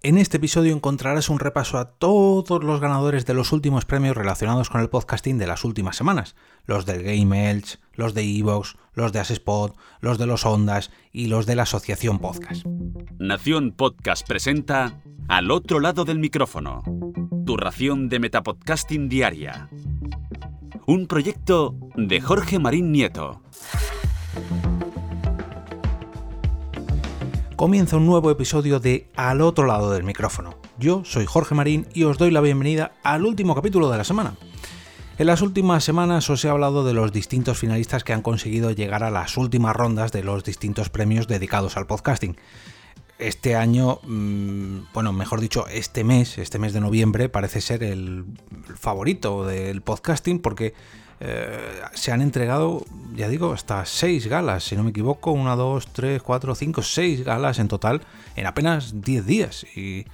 En este episodio encontrarás un repaso a todos los ganadores de los últimos premios relacionados con el podcasting de las últimas semanas, los del Game Elch, los de Evox, los de Asespot, los de los Ondas y los de la Asociación Podcast. Nación Podcast presenta Al otro lado del micrófono, tu ración de metapodcasting diaria. Un proyecto de Jorge Marín Nieto. Comienza un nuevo episodio de Al otro lado del micrófono. Yo soy Jorge Marín y os doy la bienvenida al último capítulo de la semana. En las últimas semanas os he hablado de los distintos finalistas que han conseguido llegar a las últimas rondas de los distintos premios dedicados al podcasting. Este año, mm, bueno, mejor dicho, este mes, este mes de noviembre, parece ser el favorito del podcasting porque eh, se han entregado, ya digo, hasta seis galas, si no me equivoco, una, dos, tres, cuatro, cinco, seis galas en total en apenas 10 días. Y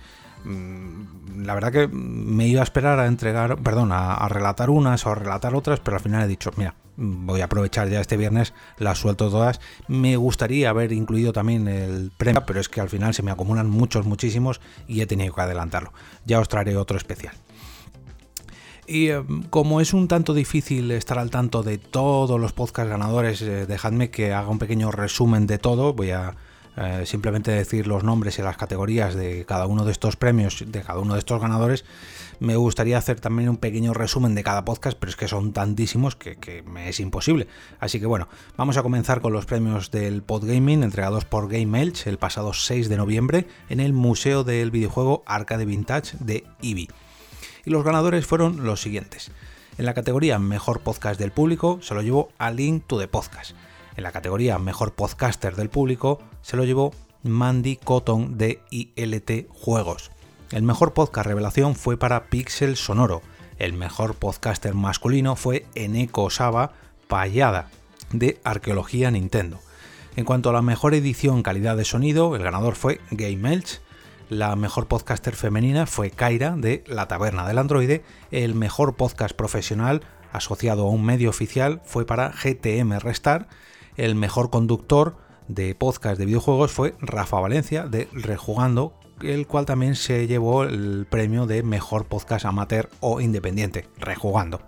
mm, la verdad que me iba a esperar a entregar, perdón, a, relatar unas o a relatar otras, pero al final he dicho, mira, voy a aprovechar ya este viernes, las suelto todas. Me gustaría haber incluido también el premio, pero es que al final se me acumulan muchos, muchísimos y he tenido que adelantarlo. Ya os traeré otro especial. Y eh, como es un tanto difícil estar al tanto de todos los podcast ganadores, eh, dejadme que haga un pequeño resumen de todo. Voy a eh, simplemente decir los nombres y las categorías de cada uno de estos premios, de cada uno de estos ganadores. Me gustaría hacer también un pequeño resumen de cada podcast, pero es que son tantísimos que, me es imposible. Así que bueno, vamos a comenzar con los premios del Podgaming entregados por Game Elch el pasado 6 de noviembre en el Museo del Videojuego Arcade Vintage de Eevee y los ganadores fueron los siguientes. En la categoría Mejor Podcast del Público se lo llevó a Link to the Podcast. En la categoría Mejor Podcaster del Público se lo llevó Mandy Cotton de ILT Juegos. El mejor podcast revelación fue para Pixel Sonoro. El mejor podcaster masculino fue Eneko Saba Payada de Arqueología Nintendo. En cuanto a la mejor edición calidad de sonido, el ganador fue Game Elch la mejor podcaster femenina fue Kaira de La Taberna del Androide. El mejor podcast profesional asociado a un medio oficial fue para GTM Restar. El mejor conductor de podcast de videojuegos fue Rafa Valencia de Rejugando, el cual también se llevó el premio de mejor podcast amateur o independiente, Rejugando.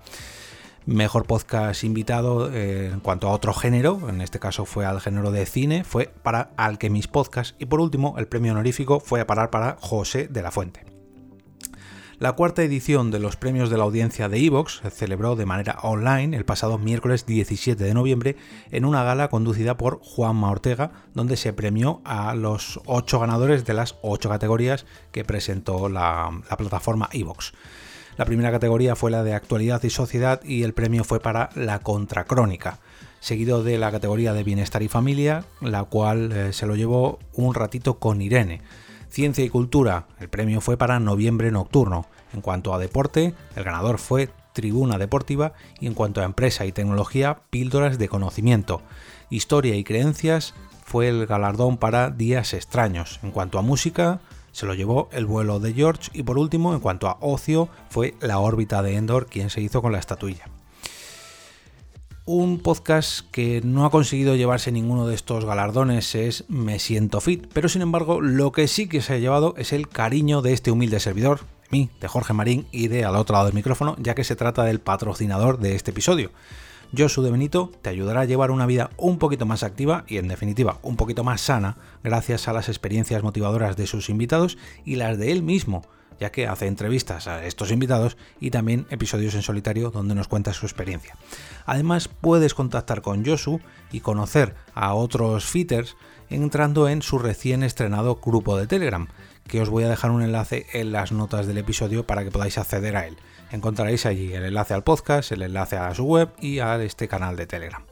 Mejor podcast invitado eh, en cuanto a otro género, en este caso fue al género de cine, fue para Alchemist Podcast y por último el premio honorífico fue a parar para José de la Fuente. La cuarta edición de los premios de la audiencia de Evox se celebró de manera online el pasado miércoles 17 de noviembre en una gala conducida por Juanma Ortega, donde se premió a los ocho ganadores de las ocho categorías que presentó la, la plataforma Evox. La primera categoría fue la de actualidad y sociedad y el premio fue para la contracrónica, seguido de la categoría de bienestar y familia, la cual eh, se lo llevó un ratito con Irene. Ciencia y cultura, el premio fue para noviembre nocturno. En cuanto a deporte, el ganador fue Tribuna Deportiva y en cuanto a empresa y tecnología, píldoras de conocimiento. Historia y creencias fue el galardón para Días extraños. En cuanto a música, se lo llevó el vuelo de George y por último, en cuanto a ocio, fue la órbita de Endor quien se hizo con la estatuilla. Un podcast que no ha conseguido llevarse ninguno de estos galardones es Me Siento Fit, pero sin embargo lo que sí que se ha llevado es el cariño de este humilde servidor, de mí, de Jorge Marín y de al otro lado del micrófono, ya que se trata del patrocinador de este episodio. Josu de Benito te ayudará a llevar una vida un poquito más activa y en definitiva un poquito más sana gracias a las experiencias motivadoras de sus invitados y las de él mismo, ya que hace entrevistas a estos invitados y también episodios en solitario donde nos cuenta su experiencia. Además puedes contactar con Josu y conocer a otros fitters entrando en su recién estrenado grupo de Telegram, que os voy a dejar un enlace en las notas del episodio para que podáis acceder a él. Encontraréis allí el enlace al podcast, el enlace a su web y a este canal de Telegram.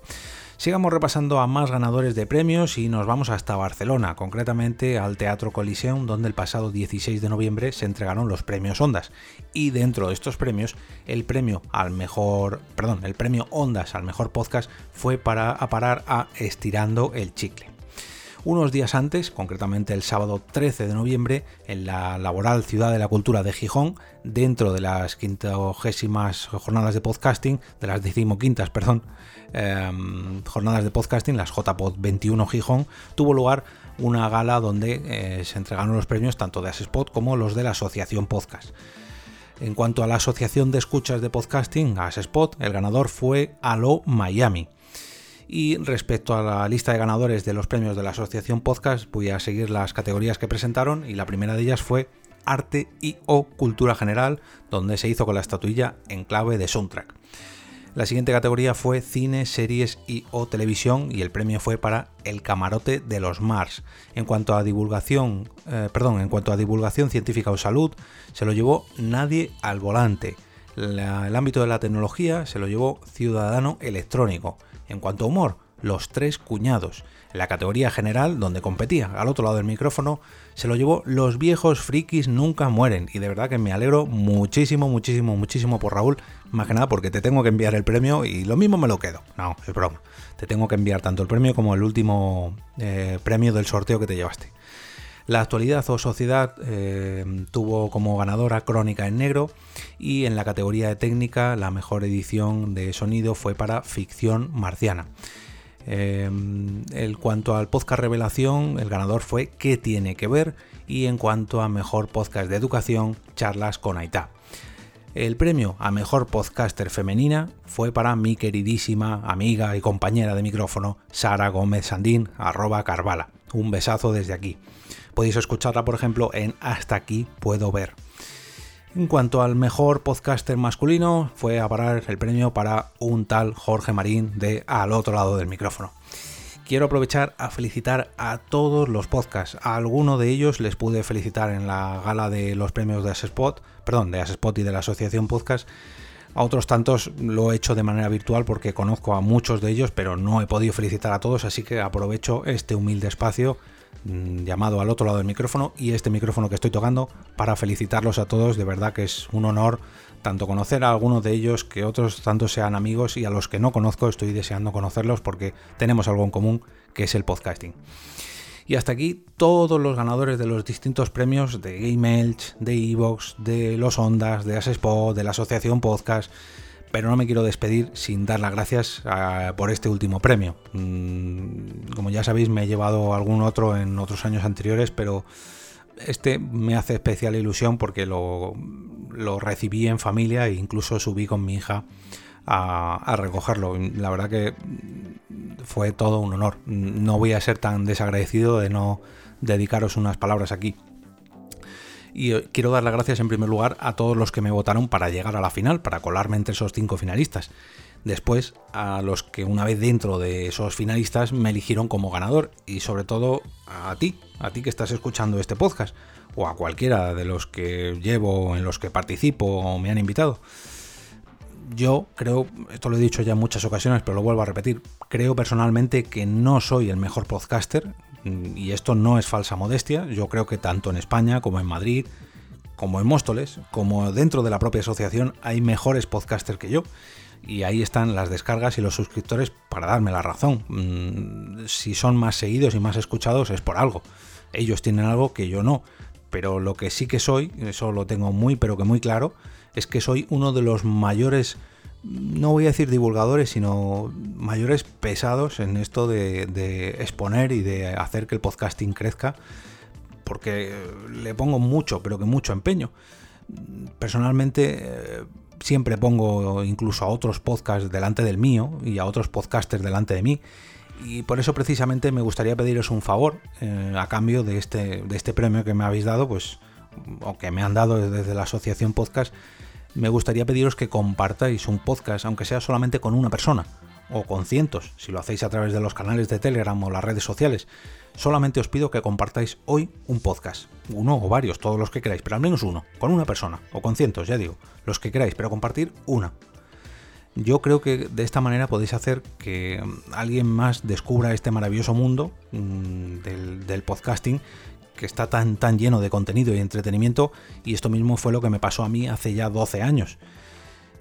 Sigamos repasando a más ganadores de premios y nos vamos hasta Barcelona, concretamente al Teatro Coliseum, donde el pasado 16 de noviembre se entregaron los premios Ondas. Y dentro de estos premios, el premio al mejor, perdón, el premio Ondas al mejor podcast fue para a parar a Estirando el Chicle. Unos días antes, concretamente el sábado 13 de noviembre, en la laboral Ciudad de la Cultura de Gijón, dentro de las quintogésimas jornadas de podcasting, de las decimoquintas, perdón, em, jornadas de podcasting, las JPod 21 Gijón, tuvo lugar una gala donde eh, se entregaron los premios tanto de Asespot como los de la Asociación Podcast. En cuanto a la Asociación de Escuchas de Podcasting, Asespot, el ganador fue Alo Miami. Y respecto a la lista de ganadores de los premios de la Asociación Podcast, voy a seguir las categorías que presentaron y la primera de ellas fue Arte y o Cultura General, donde se hizo con la estatuilla en clave de soundtrack. La siguiente categoría fue cine, series y o televisión y el premio fue para El camarote de los Mars. En cuanto a divulgación, eh, perdón, en cuanto a divulgación científica o salud, se lo llevó Nadie al volante. el ámbito de la tecnología se lo llevó Ciudadano electrónico. En cuanto a humor, Los tres cuñados. En la categoría general, donde competía al otro lado del micrófono, se lo llevó Los viejos frikis nunca mueren. Y de verdad que me alegro muchísimo, muchísimo, muchísimo por Raúl. Más que nada porque te tengo que enviar el premio y lo mismo me lo quedo. No, es broma. Te tengo que enviar tanto el premio como el último eh, premio del sorteo que te llevaste. La actualidad o sociedad eh, tuvo como ganadora Crónica en Negro y en la categoría de técnica la mejor edición de sonido fue para Ficción Marciana. en cuanto al podcast revelación, el ganador fue ¿Qué tiene que ver? Y en cuanto a mejor podcast de educación, charlas con Aitá. El premio a mejor podcaster femenina fue para mi queridísima amiga y compañera de micrófono, Sara Gómez Sandín, arroba Carvala. Un besazo desde aquí. Podéis escucharla, por ejemplo, en Hasta aquí puedo ver. En cuanto al mejor podcaster masculino, fue a parar el premio para un tal Jorge Marín de Al otro lado del micrófono. Quiero aprovechar a felicitar a todos los podcasts. A alguno de ellos les pude felicitar en la gala de los premios de Asespot, perdón, de Asespot y de la Asociación Podcast. A otros tantos lo he hecho de manera virtual porque conozco a muchos de ellos, pero no he podido felicitar a todos, así que aprovecho este humilde espacio llamado al otro lado del micrófono y este micrófono que estoy tocando para felicitarlos a todos. De verdad que es un honor tanto conocer a algunos de ellos que otros tanto sean amigos y a los que no conozco estoy deseando conocerlos porque tenemos algo en común que es el podcasting. Y hasta aquí todos los ganadores de los distintos premios de Game Elch, de Evox, de los Ondas, de Asespot, de la Asociación Podcast. Pero no me quiero despedir sin dar las gracias ah, por este último premio. Mm, como ya sabéis, me he llevado algún otro en otros años anteriores, pero este me hace especial ilusión porque lo, recibí en familia e incluso subí con mi hija a, recogerlo. La verdad que fue todo un honor. No voy a ser tan desagradecido de no dedicaros unas palabras aquí. Y eh, quiero dar las gracias en primer lugar a todos los que me votaron para llegar a la final, para colarme entre esos cinco finalistas. Después a los que una vez dentro de esos finalistas me eligieron como ganador y sobre todo a ti, a ti que estás escuchando este podcast o a cualquiera de los que llevo, en los que participo o me han invitado. Yo creo, esto lo he dicho ya en muchas ocasiones, pero lo vuelvo a repetir, creo personalmente que no soy el mejor podcaster y esto no es falsa modestia, yo creo que tanto en España como en Madrid, como en Móstoles, como dentro de la propia asociación hay mejores podcasters que yo y ahí están las descargas y los suscriptores para darme la razón. Mm, si son más seguidos y más escuchados es por algo. Ellos tienen algo que yo no. Pero lo que sí que soy, eso lo tengo muy pero que muy claro, es que soy uno de los mayores, no voy a decir divulgadores, sino mayores pesados en esto de, exponer y de hacer que el podcasting crezca, porque le pongo mucho, pero que mucho empeño. Personalmente eh, siempre pongo incluso a otros podcasts delante del mío y a otros podcasters delante de mí. Y por eso precisamente me gustaría pediros un favor eh, a cambio de este, de este premio que me habéis dado, pues, o que me han dado desde la Asociación Podcast. Me gustaría pediros que compartáis un podcast, aunque sea solamente con una persona, o con cientos, si lo hacéis a través de los canales de Telegram o las redes sociales solamente os pido que compartáis hoy un podcast. Uno o varios, todos los que queráis, pero al menos uno, con una persona, o con cientos, ya digo, los que queráis, pero compartir una. Yo creo que de esta manera podéis hacer que alguien más descubra este maravilloso mundo mm, del, podcasting que está tan, tan lleno de contenido y entretenimiento y esto mismo fue lo que me pasó a mí hace ya 12 años.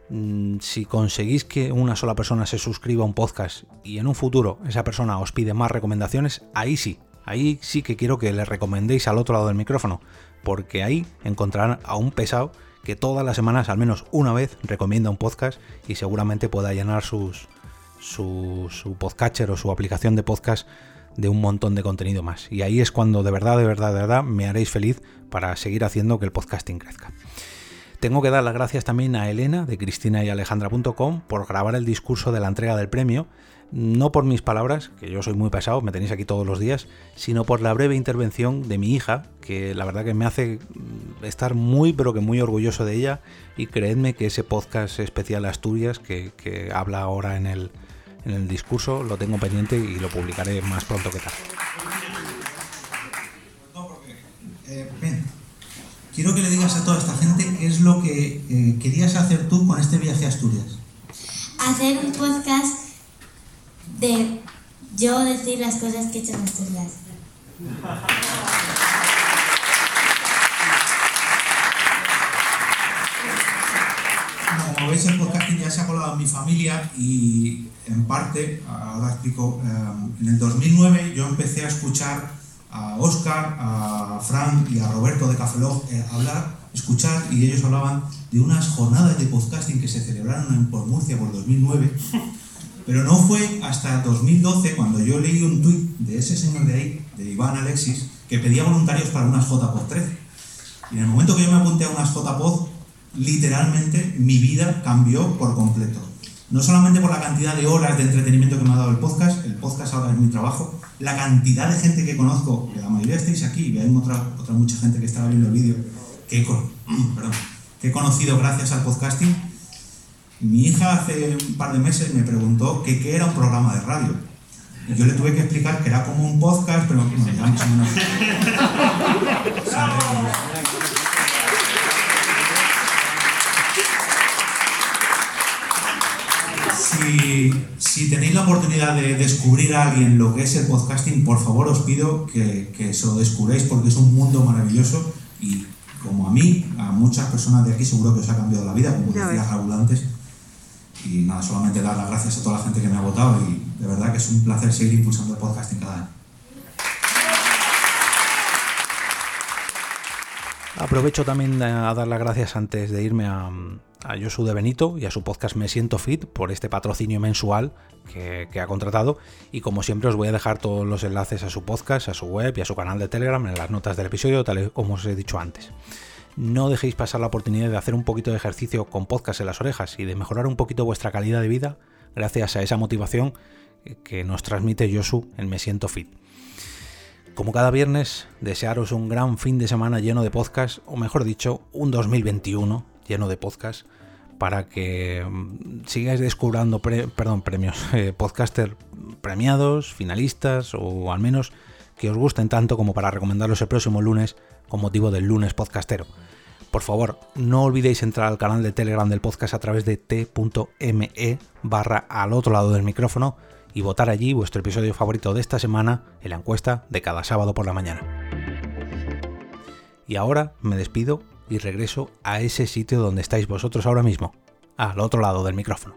Mm, si conseguís que una sola persona se suscriba a un podcast y en un futuro esa persona os pide más recomendaciones, ahí sí, ahí sí que quiero que le recomendéis al otro lado del micrófono, porque ahí encontrarán a un pesado que todas las semanas, al menos una vez, recomienda un podcast y seguramente pueda llenar sus, su, su podcatcher o su aplicación de podcast de un montón de contenido más. Y ahí es cuando de verdad, de verdad, de verdad me haréis feliz para seguir haciendo que el podcasting crezca. Tengo que dar las gracias también a Elena de Cristina y Alejandra.com por grabar el discurso de la entrega del premio, no por mis palabras, que yo soy muy pesado, me tenéis aquí todos los días, sino por la breve intervención de mi hija, que la verdad que me hace estar muy, pero que muy orgulloso de ella, y creedme que ese podcast especial Asturias, que, que habla ahora en el, en el discurso, lo tengo pendiente y lo publicaré más pronto que tarde. Eh, quiero que le digas a toda esta gente qué es lo que eh, querías hacer tú con este viaje a Asturias. Hacer un podcast de yo decir las cosas que he hecho en Asturias. Como veis, el podcasting ya se ha colado en mi familia y en parte, ahora explico, eh, en el 2009 yo empecé a escuchar a Oscar, a Frank y a Roberto de Cafelog eh, hablar, escuchar y ellos hablaban de unas jornadas de podcasting que se celebraron en, por Murcia por 2009. Pero no fue hasta 2012 cuando yo leí un tuit de ese señor de ahí, de Iván Alexis, que pedía voluntarios para unas JPod 13. Y en el momento que yo me apunté a unas JPod, literalmente mi vida cambió por completo. No solamente por la cantidad de horas de entretenimiento que me ha dado el podcast, el podcast ahora es mi trabajo, la cantidad de gente que conozco, que la mayoría estáis aquí, y hay otra, otra mucha gente que estaba viendo el vídeo, que, he, que he conocido gracias al podcasting. Mi hija hace un par de meses me preguntó que qué era un programa de radio. Y yo le tuve que explicar que era como un podcast, pero que ya más o menos... si, tenéis la oportunidad de descubrir a alguien lo que es el podcasting, por favor os pido que, que se lo descubréis porque es un mundo maravilloso y como a mí, a muchas personas de aquí seguro que os ha cambiado la vida, como decía Raúl antes. Y nada, solamente dar las gracias a toda la gente que me ha votado y de verdad que es un placer seguir impulsando el podcasting cada año. Aprovecho también a dar las gracias antes de irme a, a Josu de Benito y a su podcast Me Siento Fit por este patrocinio mensual que, ha contratado. Y como siempre os voy a dejar todos los enlaces a su podcast, a su web y a su canal de Telegram en las notas del episodio, tal como os he dicho antes. No dejéis pasar la oportunidad de hacer un poquito de ejercicio con podcast en las orejas y de mejorar un poquito vuestra calidad de vida gracias a esa motivación que nos transmite Josu en Me Siento Fit. Como cada viernes, desearos un gran fin de semana lleno de podcast, o mejor dicho, un 2021 lleno de podcast para que mm, sigáis descubriendo perdón, premios, eh, podcaster premiados, finalistas o al menos que os gusten tanto como para recomendarlos el próximo lunes con motivo del lunes podcastero. Por favor, no olvidéis entrar al canal de Telegram del podcast a través de t.me barra al otro lado del micrófono y votar allí vuestro episodio favorito de esta semana en la encuesta de cada sábado por la mañana. Y ahora me despido y regreso a ese sitio donde estáis vosotros ahora mismo, al otro lado del micrófono.